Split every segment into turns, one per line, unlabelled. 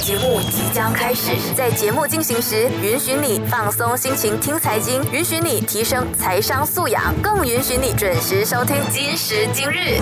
节目即将开始，在节目进行时，允许你放松心情听财经，允许你提升财商素养，更允许你准时收听今时今日。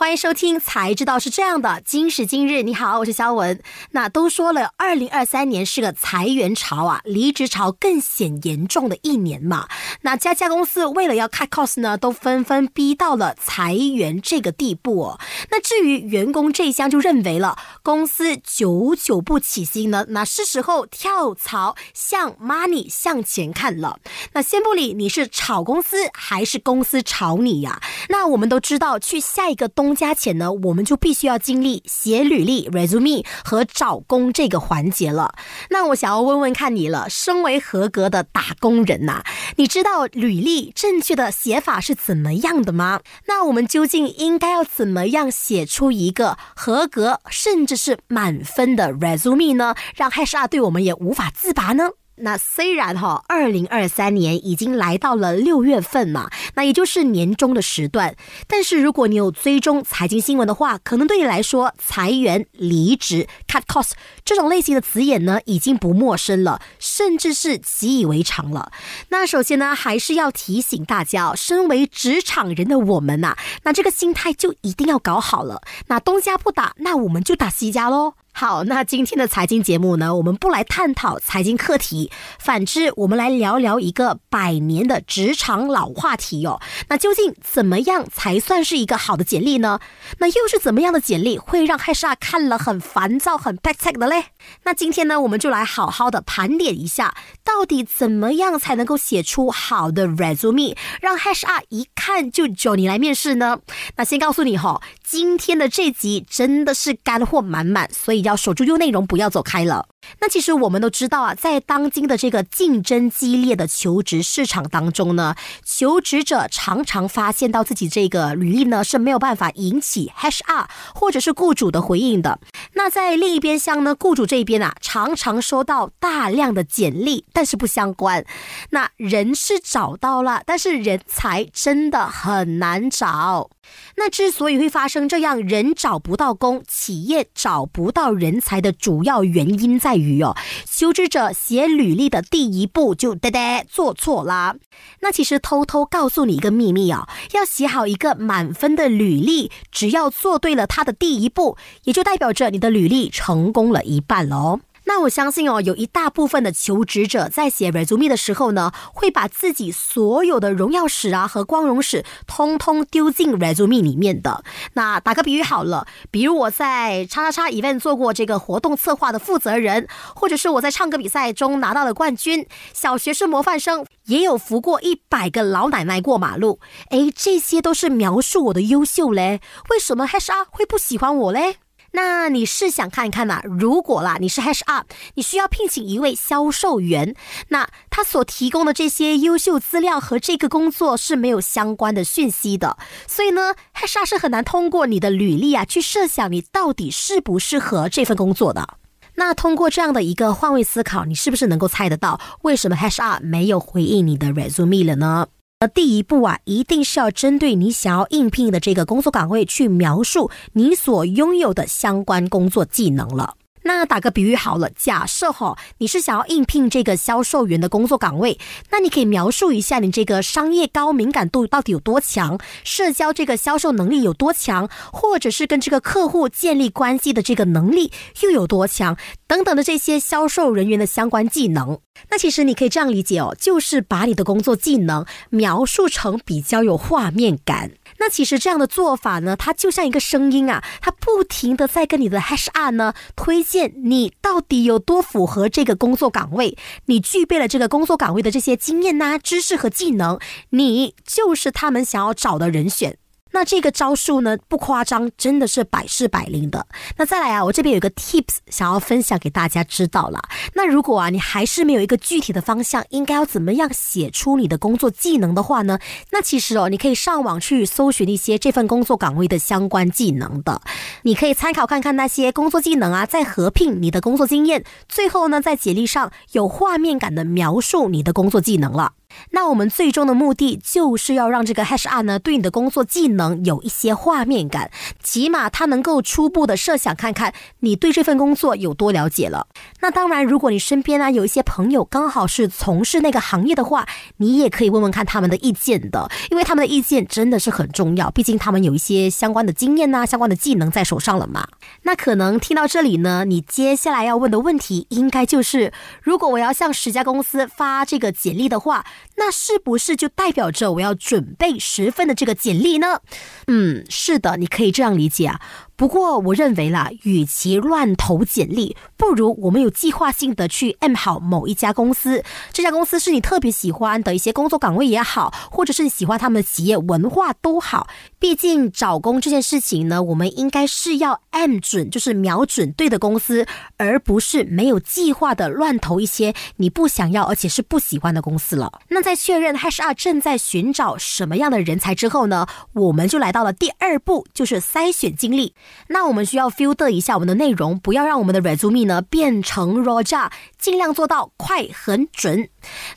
欢迎收听《才知道是这样的》，今时今日，你好，我是肖文。那都说了，二零二三年是个裁员潮啊，离职潮更显严重的一年嘛。那家家公司为了要 cut cost 呢，都纷纷逼到了裁员这个地步哦。那至于员工这一厢，就认为了公司久久不起薪呢，那是时候跳槽向 money 向前看了。那先不理你是炒公司还是公司炒你呀？那我们都知道，去下一个东加钱呢，我们就必须要经历写履历 resume 和找工这个环节了。那我想要问问看你了，身为合格的打工人呐，你知道履历正确的写法是怎么样的吗？那我们究竟应该要怎么样写出一个合格甚至是满分的 resume 呢？让 HR 对我们也无法自拔呢？那虽然哈，二零二三年已经来到了六月份嘛，那也就是年终的时段。但是如果你有追踪财经新闻的话，可能对你来说，裁员、离职、cut cost 这种类型的词眼呢，已经不陌生了，甚至是习以为常了。那首先呢，还是要提醒大家，身为职场人的我们呐，那这个心态就一定要搞好了。那东家不打，那我们就打西家喽。好，那今天的财经节目呢，我们不来探讨财经课题，反之，我们来聊聊一个百年的职场老话题哦。那究竟怎么样才算是一个好的简历呢？那又是怎么样的简历会让 HR 看了很烦躁、很 b a c k 的嘞？那今天呢，我们就来好好的盘点一下，到底怎么样才能够写出好的 resume，让 HR 一看就叫你来面试呢？那先告诉你哈，今天的这集真的是干货满满，所以。要守住优内容，不要走开了。那其实我们都知道啊，在当今的这个竞争激烈的求职市场当中呢，求职者常常发现到自己这个履历呢是没有办法引起 HR 或者是雇主的回应的。那在另一边厢呢，雇主这边啊，常常收到大量的简历，但是不相关。那人是找到了，但是人才真的很难找。那之所以会发生这样人找不到工，企业找不到人才的主要原因在于哦，求职者写履历的第一步就呆呆做错啦。那其实偷偷告诉你一个秘密哦，要写好一个满分的履历，只要做对了他的第一步，也就代表着你的履历成功了一半喽。那我相信哦，有一大部分的求职者在写 resume 的时候呢，会把自己所有的荣耀史啊和光荣史，通通丢进 resume 里面的。那打个比喻好了，比如我在叉叉叉 event 做过这个活动策划的负责人，或者是我在唱歌比赛中拿到了冠军，小学是模范生，也有扶过一百个老奶奶过马路。哎，这些都是描述我的优秀嘞。为什么 HR 会不喜欢我嘞？那你是想看一看呐？如果啦，你是 HR，你需要聘请一位销售员，那他所提供的这些优秀资料和这个工作是没有相关的讯息的，所以呢，HR 是很难通过你的履历啊去设想你到底适不适合这份工作的。那通过这样的一个换位思考，你是不是能够猜得到为什么 HR 没有回应你的 resume 了呢？那第一步啊，一定是要针对你想要应聘的这个工作岗位去描述你所拥有的相关工作技能了。那打个比喻好了，假设哈你是想要应聘这个销售员的工作岗位，那你可以描述一下你这个商业高敏感度到底有多强，社交这个销售能力有多强，或者是跟这个客户建立关系的这个能力又有多强，等等的这些销售人员的相关技能。那其实你可以这样理解哦，就是把你的工作技能描述成比较有画面感。那其实这样的做法呢，它就像一个声音啊，它不停的在跟你的 HR 呢推荐你到底有多符合这个工作岗位，你具备了这个工作岗位的这些经验呐、知识和技能，你就是他们想要找的人选。那这个招数呢，不夸张，真的是百试百灵的。那再来啊，我这边有个 tips 想要分享给大家知道了。那如果啊，你还是没有一个具体的方向，应该要怎么样写出你的工作技能的话呢？那其实哦，你可以上网去搜寻一些这份工作岗位的相关技能的，你可以参考看看那些工作技能啊，再合并你的工作经验，最后呢，在简历上有画面感的描述你的工作技能了。那我们最终的目的就是要让这个 HR 呢对你的工作技能有一些画面感，起码他能够初步的设想看看你对这份工作有多了解了。那当然，如果你身边呢有一些朋友刚好是从事那个行业的话，你也可以问问看他们的意见的，因为他们的意见真的是很重要，毕竟他们有一些相关的经验呐、相关的技能在手上了嘛。那可能听到这里呢，你接下来要问的问题应该就是：如果我要向十家公司发这个简历的话，那是不是就代表着我要准备十份的这个简历呢？嗯，是的，你可以这样理解啊。不过，我认为啦，与其乱投简历，不如我们有计划性的去 M 好某一家公司。这家公司是你特别喜欢的一些工作岗位也好，或者是你喜欢他们的企业文化都好。毕竟找工这件事情呢，我们应该是要 M 准，就是瞄准对的公司，而不是没有计划的乱投一些你不想要而且是不喜欢的公司了。那在确认 HR 正在寻找什么样的人才之后呢，我们就来到了第二步，就是筛选经历。那我们需要 filter 一下我们的内容，不要让我们的 resume 呢变成 raw 炸，尽量做到快、很准。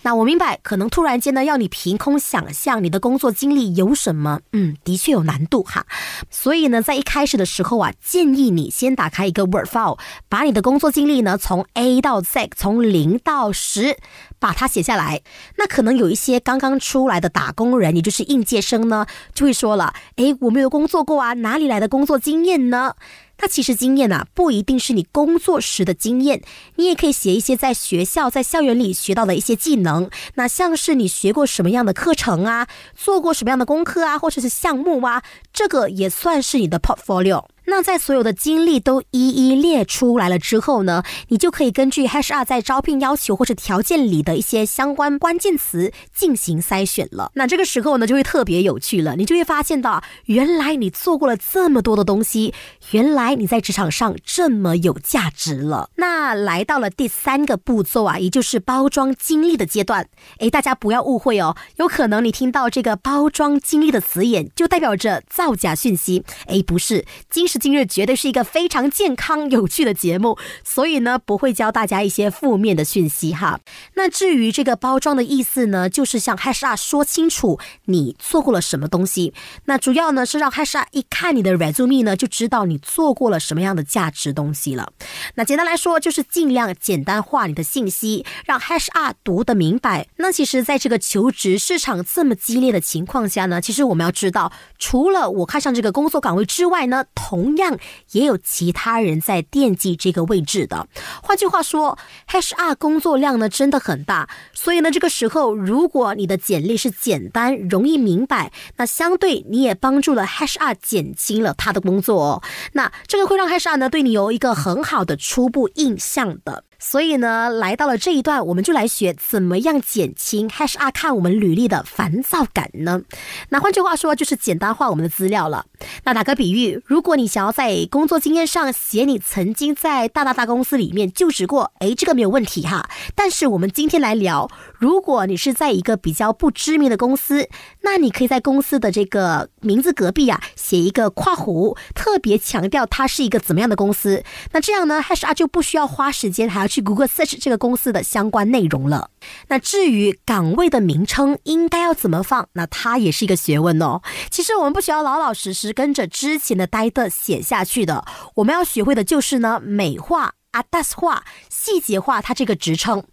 那我明白，可能突然间呢，要你凭空想象你的工作经历有什么，嗯，的确有难度哈。所以呢，在一开始的时候啊，建议你先打开一个 Word file，把你的工作经历呢从 A 到 Z，从零到十。把它写下来，那可能有一些刚刚出来的打工人，也就是应届生呢，就会说了：“诶，我没有工作过啊，哪里来的工作经验呢？”那其实经验啊，不一定是你工作时的经验，你也可以写一些在学校、在校园里学到的一些技能。那像是你学过什么样的课程啊，做过什么样的功课啊，或者是项目啊，这个也算是你的 portfolio。那在所有的经历都一一列出来了之后呢，你就可以根据 HR 在招聘要求或者条件里的一些相关关键词进行筛选了。那这个时候呢，就会特别有趣了，你就会发现到，原来你做过了这么多的东西，原来你在职场上这么有价值了。那来到了第三个步骤啊，也就是包装经历的阶段。诶，大家不要误会哦，有可能你听到这个包装经历的词眼，就代表着造假讯息。诶，不是，经是今日绝对是一个非常健康有趣的节目，所以呢不会教大家一些负面的讯息哈。那至于这个包装的意思呢，就是向 HR 说清楚你做过了什么东西。那主要呢是让 HR 一看你的 resume 呢，就知道你做过了什么样的价值东西了。那简单来说，就是尽量简单化你的信息，让 HR 读得明白。那其实，在这个求职市场这么激烈的情况下呢，其实我们要知道，除了我看上这个工作岗位之外呢，同同样也有其他人在惦记这个位置的。换句话说，HR 工作量呢真的很大，所以呢，这个时候如果你的简历是简单、容易明白，那相对你也帮助了 HR 减轻了他的工作哦。那这个会让 HR 呢对你有一个很好的初步印象的。所以呢，来到了这一段，我们就来学怎么样减轻 HR 看我们履历的烦躁感呢？那换句话说，就是简单化我们的资料了。那打个比喻，如果你想要在工作经验上写你曾经在大大大公司里面就职过，诶，这个没有问题哈。但是我们今天来聊，如果你是在一个比较不知名的公司，那你可以在公司的这个名字隔壁啊写一个括弧，特别强调它是一个怎么样的公司。那这样呢，HR 就不需要花时间还要。去 Google Search 这个公司的相关内容了。那至于岗位的名称应该要怎么放，那它也是一个学问哦。其实我们不需要老老实实跟着之前的呆的写下去的，我们要学会的就是呢美化、a d a s 化、细节化它这个职称。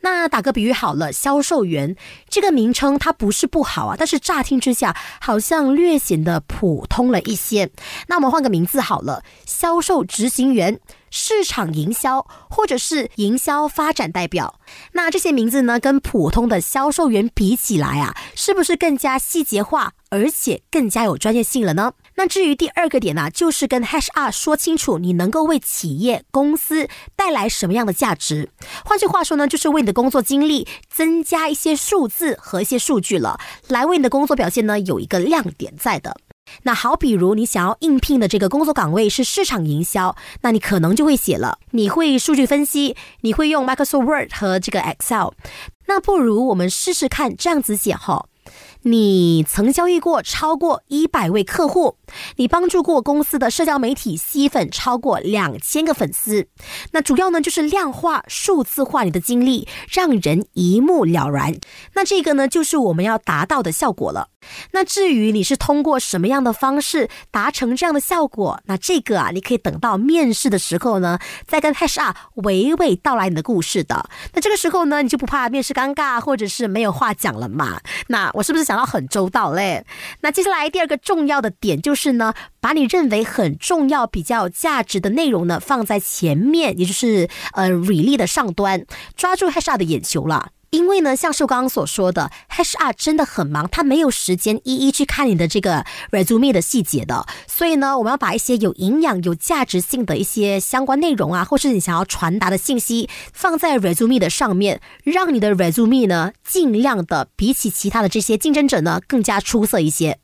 那打个比喻好了，销售员这个名称它不是不好啊，但是乍听之下好像略显得普通了一些。那我们换个名字好了，销售执行员、市场营销或者是营销发展代表。那这些名字呢，跟普通的销售员比起来啊，是不是更加细节化，而且更加有专业性了呢？那至于第二个点呢，就是跟 HR 说清楚你能够为企业公司带来什么样的价值。换句话说呢，就是为你的工作经历增加一些数字和一些数据了，来为你的工作表现呢有一个亮点在的。那好，比如你想要应聘的这个工作岗位是市场营销，那你可能就会写了，你会数据分析，你会用 Microsoft Word 和这个 Excel。那不如我们试试看这样子写哈。你曾交易过超过一百位客户，你帮助过公司的社交媒体吸粉超过两千个粉丝。那主要呢就是量化、数字化你的经历，让人一目了然。那这个呢就是我们要达到的效果了。那至于你是通过什么样的方式达成这样的效果，那这个啊，你可以等到面试的时候呢，再跟 HR 娓娓道来你的故事的。那这个时候呢，你就不怕面试尴尬或者是没有话讲了嘛？那我是不是想到很周到嘞？那接下来第二个重要的点就是呢，把你认为很重要、比较有价值的内容呢放在前面，也就是呃履历的上端，抓住 HR 的眼球了。因为呢，像是我刚刚所说的，HR 真的很忙，他没有时间一一去看你的这个 resume 的细节的。所以呢，我们要把一些有营养、有价值性的一些相关内容啊，或是你想要传达的信息，放在 resume 的上面，让你的 resume 呢，尽量的比起其他的这些竞争者呢，更加出色一些。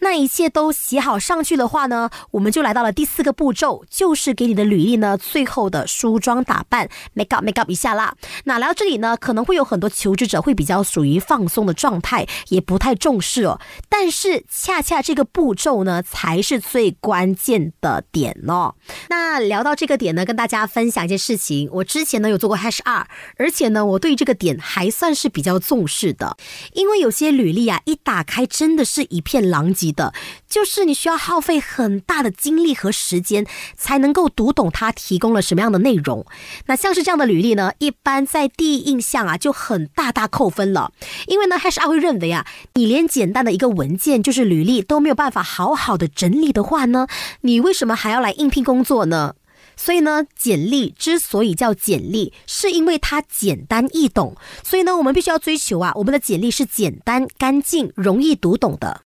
那一切都写好上去的话呢，我们就来到了第四个步骤，就是给你的履历呢最后的梳妆打扮，make up make up 一下啦。那来到这里呢，可能会有很多求职者会比较属于放松的状态，也不太重视哦。但是恰恰这个步骤呢，才是最关键的点哦。那聊到这个点呢，跟大家分享一件事情，我之前呢有做过 Hash R，而且呢我对这个点还算是比较重视的，因为有些履历啊一打开真的是一片狼。层级的，就是你需要耗费很大的精力和时间，才能够读懂它提供了什么样的内容。那像是这样的履历呢，一般在第一印象啊就很大大扣分了，因为呢，HR 会认为啊，你连简单的一个文件就是履历都没有办法好好的整理的话呢，你为什么还要来应聘工作呢？所以呢，简历之所以叫简历，是因为它简单易懂。所以呢，我们必须要追求啊，我们的简历是简单、干净、容易读懂的。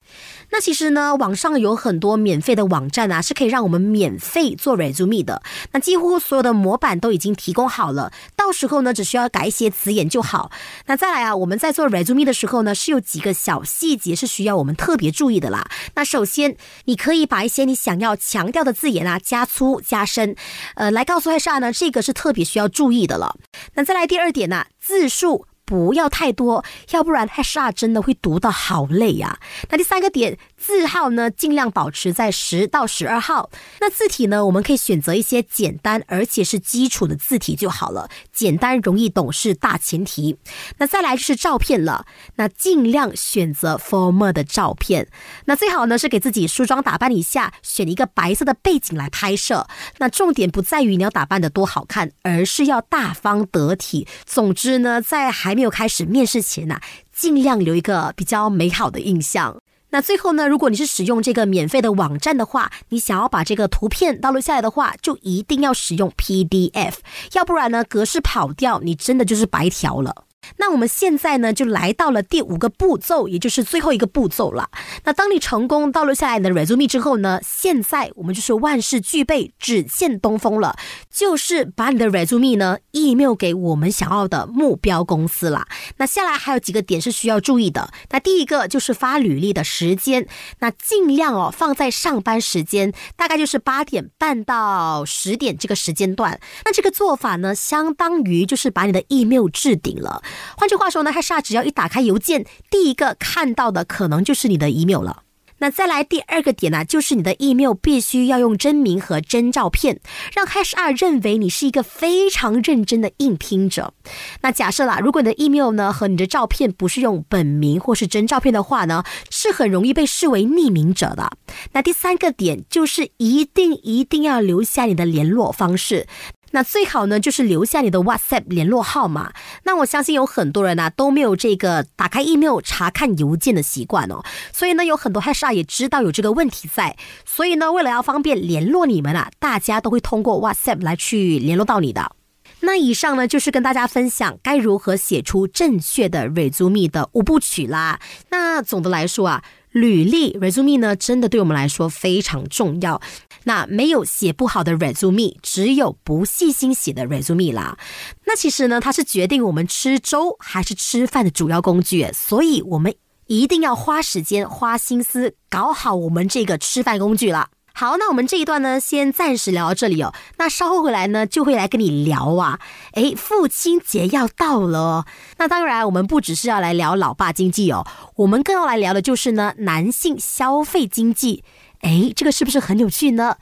那其实呢，网上有很多免费的网站啊，是可以让我们免费做 resume 的。那几乎所有的模板都已经提供好了，到时候呢，只需要改一些词眼就好。那再来啊，我们在做 resume 的时候呢，是有几个小细节是需要我们特别注意的啦。那首先，你可以把一些你想要强调的字眼啊，加粗加深，呃，来告诉 HR 呢，这个是特别需要注意的了。那再来第二点呢，字数。不要太多，要不然 HR 真的会读到好累呀。那第三个点，字号呢，尽量保持在十到十二号。那字体呢，我们可以选择一些简单而且是基础的字体就好了，简单容易懂是大前提。那再来就是照片了，那尽量选择 formal 的照片。那最好呢是给自己梳妆打扮一下，选一个白色的背景来拍摄。那重点不在于你要打扮的多好看，而是要大方得体。总之呢，在还没有开始面试前呢，尽量留一个比较美好的印象。那最后呢，如果你是使用这个免费的网站的话，你想要把这个图片导录下来的话，就一定要使用 PDF，要不然呢，格式跑掉，你真的就是白条了。那我们现在呢，就来到了第五个步骤，也就是最后一个步骤了。那当你成功倒录下来你的 resume 之后呢，现在我们就是万事俱备，只欠东风了，就是把你的 resume 呢 email 给我们想要的目标公司了。那下来还有几个点是需要注意的。那第一个就是发履历的时间，那尽量哦放在上班时间，大概就是八点半到十点这个时间段。那这个做法呢，相当于就是把你的 email 置顶了。换句话说呢，他煞只要一打开邮件，第一个看到的可能就是你的 email 了。那再来第二个点呢，就是你的 email 必须要用真名和真照片，让 HR 认为你是一个非常认真的应聘者。那假设啦，如果你的 email 呢和你的照片不是用本名或是真照片的话呢，是很容易被视为匿名者的。那第三个点就是一定一定要留下你的联络方式。那最好呢，就是留下你的 WhatsApp 联络号码。那我相信有很多人呢都没有这个打开 email 查看邮件的习惯哦，所以呢，有很多 HR 也知道有这个问题在，所以呢，为了要方便联络你们啊，大家都会通过 WhatsApp 来去联络到你的。那以上呢，就是跟大家分享该如何写出正确的 resume 的五部曲啦。那总的来说啊。履历 resume 呢，真的对我们来说非常重要。那没有写不好的 resume，只有不细心写的 resume 啦。那其实呢，它是决定我们吃粥还是吃饭的主要工具。所以，我们一定要花时间、花心思搞好我们这个吃饭工具了。好，那我们这一段呢，先暂时聊到这里哦。那稍后回来呢，就会来跟你聊啊。诶，父亲节要到了哦。那当然，我们不只是要来聊老爸经济哦，我们更要来聊的就是呢，男性消费经济。哎，这个是不是很有趣呢？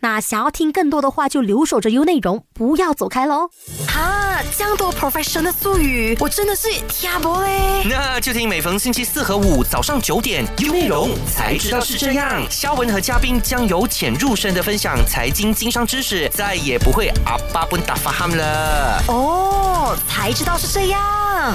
那想要听更多的话，就留守着 U 内容，不要走开喽！
哈，这样多 professional 的术语，我真的是听不嘞。
那就听每逢星期四和五早上九点，U 内容，才知道是这样。肖文和嘉宾将由浅入深的分享财经经商知识，再也不会阿巴不打发哈了。
哦，才知道是这样。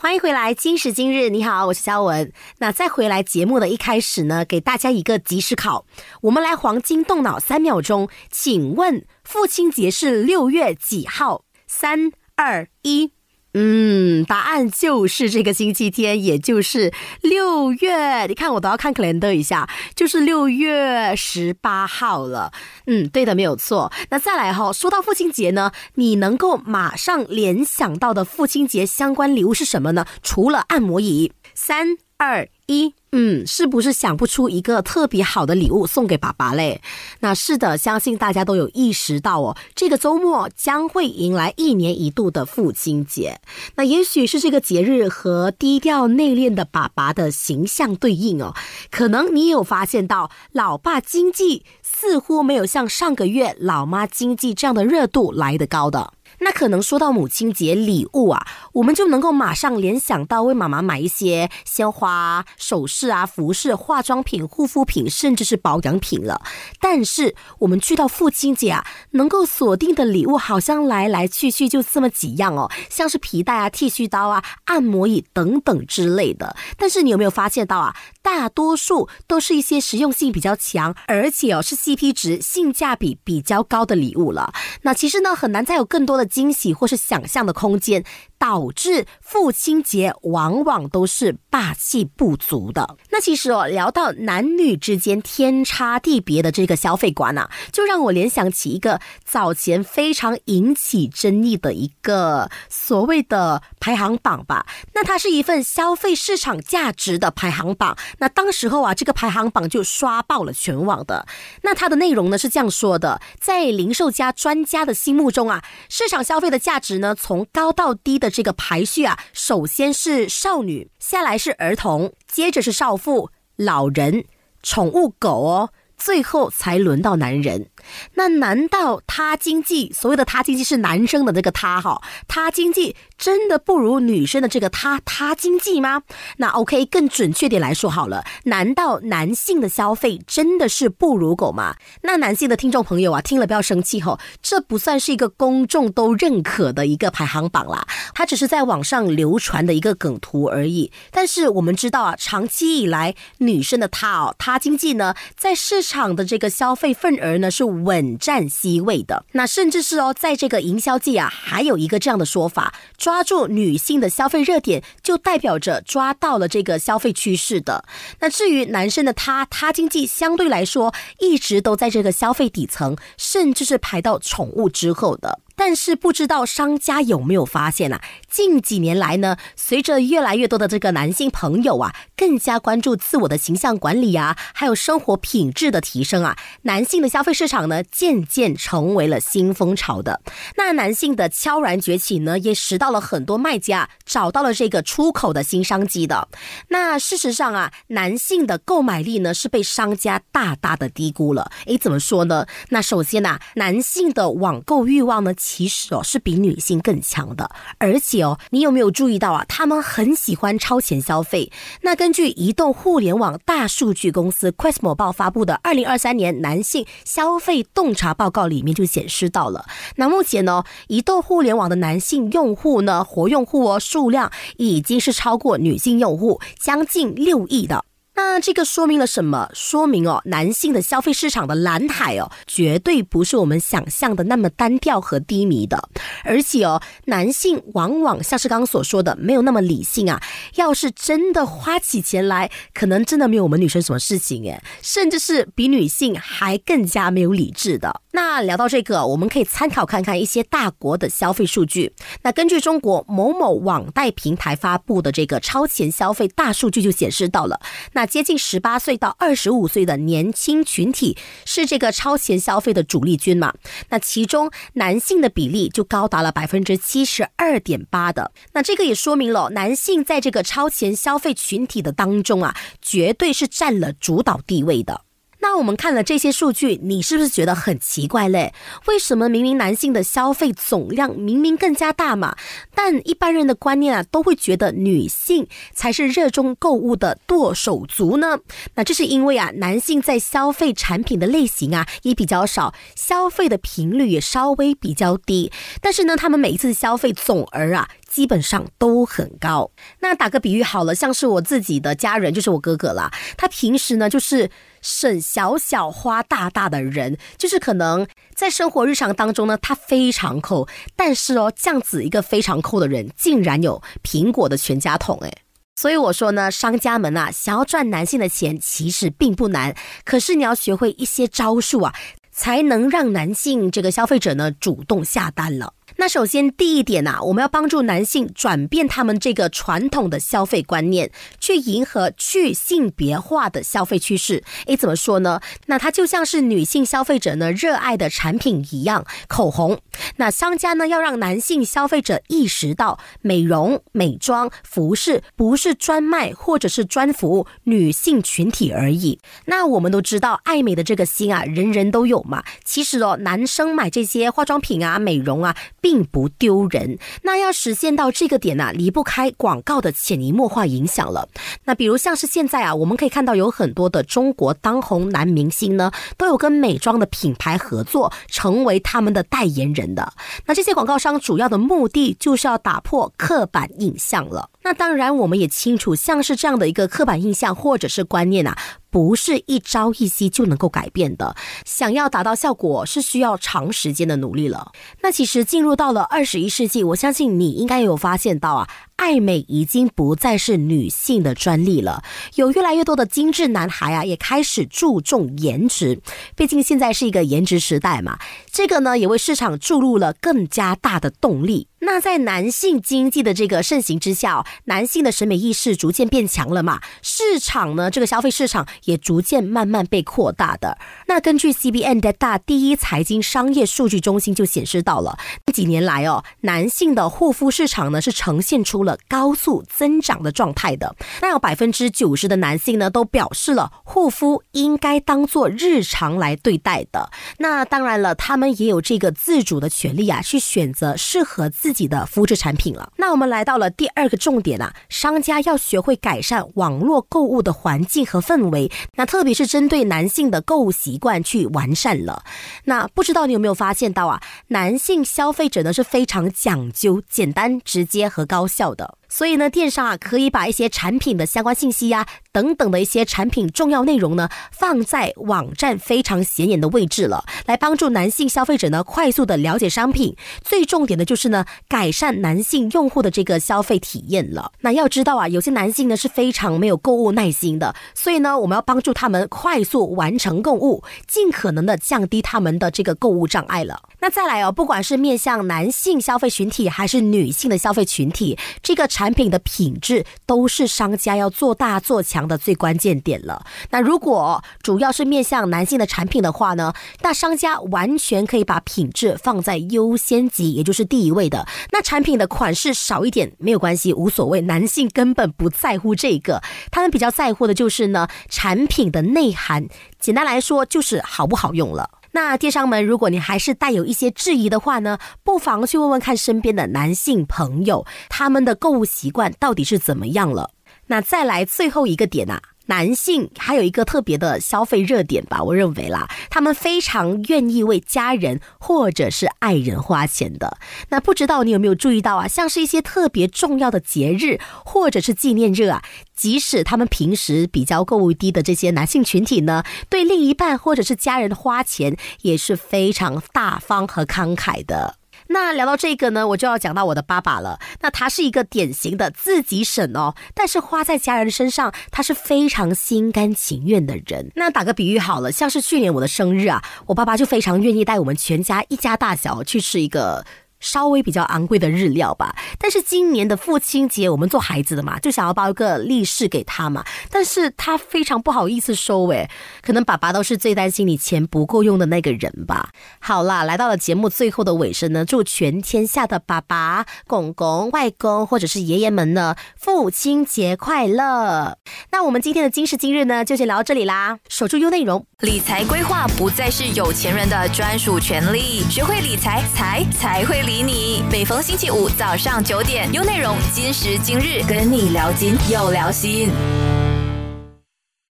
欢迎回来，今时今日，你好，我是肖文。那再回来节目的一开始呢，给大家一个即时考，我们来黄金动脑三秒钟，请问父亲节是六月几号？三二一。嗯，答案就是这个星期天，也就是六月。你看，我都要看 calendar 一下，就是六月十八号了。嗯，对的，没有错。那再来哈，说到父亲节呢，你能够马上联想到的父亲节相关礼物是什么呢？除了按摩椅，三二一。嗯，是不是想不出一个特别好的礼物送给爸爸嘞？那是的，相信大家都有意识到哦，这个周末将会迎来一年一度的父亲节。那也许是这个节日和低调内敛的爸爸的形象对应哦。可能你有发现到，老爸经济似乎没有像上个月老妈经济这样的热度来得高的。那可能说到母亲节礼物啊，我们就能够马上联想到为妈妈买一些鲜花、首饰啊、服饰、化妆品、护肤品，甚至是保养品了。但是我们去到父亲节啊，能够锁定的礼物好像来来去去就这么几样哦，像是皮带啊、剃须刀啊、按摩椅等等之类的。但是你有没有发现到啊，大多数都是一些实用性比较强，而且哦是 CP 值、性价比比较高的礼物了。那其实呢，很难再有更多的。惊喜或是想象的空间。导致父亲节往往都是霸气不足的。那其实哦，聊到男女之间天差地别的这个消费观啊，就让我联想起一个早前非常引起争议的一个所谓的排行榜吧。那它是一份消费市场价值的排行榜。那当时候啊，这个排行榜就刷爆了全网的。那它的内容呢是这样说的：在零售家专家的心目中啊，市场消费的价值呢，从高到低的。这个排序啊，首先是少女，下来是儿童，接着是少妇、老人、宠物狗哦，最后才轮到男人。那难道他经济所谓的他经济是男生的这个他哈？他经济真的不如女生的这个他他经济吗？那 OK，更准确点来说好了，难道男性的消费真的是不如狗吗？那男性的听众朋友啊，听了不要生气吼，这不算是一个公众都认可的一个排行榜啦，它只是在网上流传的一个梗图而已。但是我们知道啊，长期以来女生的她哦，她经济呢，在市场的这个消费份额呢是。稳占 C 位的，那甚至是哦，在这个营销季啊，还有一个这样的说法：抓住女性的消费热点，就代表着抓到了这个消费趋势的。那至于男生的他，他经济相对来说一直都在这个消费底层，甚至是排到宠物之后的。但是不知道商家有没有发现啊？近几年来呢，随着越来越多的这个男性朋友啊，更加关注自我的形象管理啊，还有生活品质的提升啊，男性的消费市场呢，渐渐成为了新风潮的。那男性的悄然崛起呢，也使到了很多卖家找到了这个出口的新商机的。那事实上啊，男性的购买力呢，是被商家大大的低估了。诶，怎么说呢？那首先呢，男性的网购欲望呢？其实哦是比女性更强的，而且哦，你有没有注意到啊？他们很喜欢超前消费。那根据移动互联网大数据公司 Questmo 报发布的二零二三年男性消费洞察报告里面就显示到了，那目前呢，移动互联网的男性用户呢，活用户哦数量已经是超过女性用户将近六亿的。那这个说明了什么？说明哦，男性的消费市场的蓝海哦，绝对不是我们想象的那么单调和低迷的。而且哦，男性往往像是刚刚所说的，没有那么理性啊。要是真的花起钱来，可能真的没有我们女生什么事情诶，甚至是比女性还更加没有理智的。那聊到这个，我们可以参考看看一些大国的消费数据。那根据中国某某网贷平台发布的这个超前消费大数据就显示到了，那接近十八岁到二十五岁的年轻群体是这个超前消费的主力军嘛？那其中男性的比例就高达了百分之七十二点八的。那这个也说明了男性在这个超前消费群体的当中啊，绝对是占了主导地位的。那我们看了这些数据，你是不是觉得很奇怪嘞？为什么明明男性的消费总量明明更加大嘛，但一般人的观念啊，都会觉得女性才是热衷购物的剁手族呢？那这是因为啊，男性在消费产品的类型啊也比较少，消费的频率也稍微比较低，但是呢，他们每一次消费总额啊。基本上都很高。那打个比喻好了，像是我自己的家人，就是我哥哥啦。他平时呢就是省小小花大大的人，就是可能在生活日常当中呢，他非常抠。但是哦，这样子一个非常抠的人，竟然有苹果的全家桶诶。所以我说呢，商家们啊，想要赚男性的钱其实并不难，可是你要学会一些招数啊，才能让男性这个消费者呢主动下单了。那首先第一点呐，我们要帮助男性转变他们这个传统的消费观念，去迎合去性别化的消费趋势。诶，怎么说呢？那它就像是女性消费者呢热爱的产品一样，口红。那商家呢要让男性消费者意识到，美容、美妆、服饰不是专卖或者是专服务女性群体而已。那我们都知道，爱美的这个心啊，人人都有嘛。其实哦，男生买这些化妆品啊、美容啊。并不丢人。那要实现到这个点呢，离不开广告的潜移默化影响了。那比如像是现在啊，我们可以看到有很多的中国当红男明星呢，都有跟美妆的品牌合作，成为他们的代言人的。那这些广告商主要的目的就是要打破刻板印象了。那当然，我们也清楚，像是这样的一个刻板印象或者是观念啊。不是一朝一夕就能够改变的，想要达到效果是需要长时间的努力了。那其实进入到了二十一世纪，我相信你应该有发现到啊。爱美已经不再是女性的专利了，有越来越多的精致男孩啊，也开始注重颜值。毕竟现在是一个颜值时代嘛，这个呢也为市场注入了更加大的动力。那在男性经济的这个盛行之下，男性的审美意识逐渐变强了嘛，市场呢这个消费市场也逐渐慢慢被扩大的。那根据 CBN 的大第一财经商业数据中心就显示到了，这几年来哦，男性的护肤市场呢是呈现出了。高速增长的状态的，那有百分之九十的男性呢，都表示了护肤应该当做日常来对待的。那当然了，他们也有这个自主的权利啊，去选择适合自己己的肤质产品了。那我们来到了第二个重点啊，商家要学会改善网络购物的环境和氛围，那特别是针对男性的购物习惯去完善了。那不知道你有没有发现到啊，男性消费者呢是非常讲究简单、直接和高效。的，所以呢，电商啊可以把一些产品的相关信息呀等等的一些产品重要内容呢放在网站非常显眼的位置了，来帮助男性消费者呢快速的了解商品。最重点的就是呢改善男性用户的这个消费体验了。那要知道啊，有些男性呢是非常没有购物耐心的，所以呢我们要帮助他们快速完成购物，尽可能的降低他们的这个购物障碍了。那再来哦，不管是面向男性消费群体还是女性的消费群体，这个产品的品质都是商家要做大做强的最关键点了。那如果主要是面向男性的产品的话呢，那商家完全可以把品质放在优先级，也就是第一位的。那产品的款式少一点没有关系，无所谓，男性根本不在乎这个，他们比较在乎的就是呢产品的内涵。简单来说，就是好不好用了。那电商们，如果你还是带有一些质疑的话呢，不妨去问问看身边的男性朋友，他们的购物习惯到底是怎么样了。那再来最后一个点啊。男性还有一个特别的消费热点吧，我认为啦，他们非常愿意为家人或者是爱人花钱的。那不知道你有没有注意到啊？像是一些特别重要的节日或者是纪念日啊，即使他们平时比较购物低的这些男性群体呢，对另一半或者是家人花钱也是非常大方和慷慨的。那聊到这个呢，我就要讲到我的爸爸了。那他是一个典型的自己省哦，但是花在家人身上，他是非常心甘情愿的人。那打个比喻好了，像是去年我的生日啊，我爸爸就非常愿意带我们全家一家大小去吃一个。稍微比较昂贵的日料吧，但是今年的父亲节，我们做孩子的嘛，就想要包一个利是给他嘛，但是他非常不好意思收，诶，可能爸爸都是最担心你钱不够用的那个人吧。好啦，来到了节目最后的尾声呢，祝全天下的爸爸、公公、外公或者是爷爷们呢，父亲节快乐。那我们今天的今时今日呢，就先聊到这里啦。守住优内容，
理财规划不再是有钱人的专属权利，学会理财，财才会。理你，每逢星期五早上九点，有内容，今时今日，跟你聊金又聊心。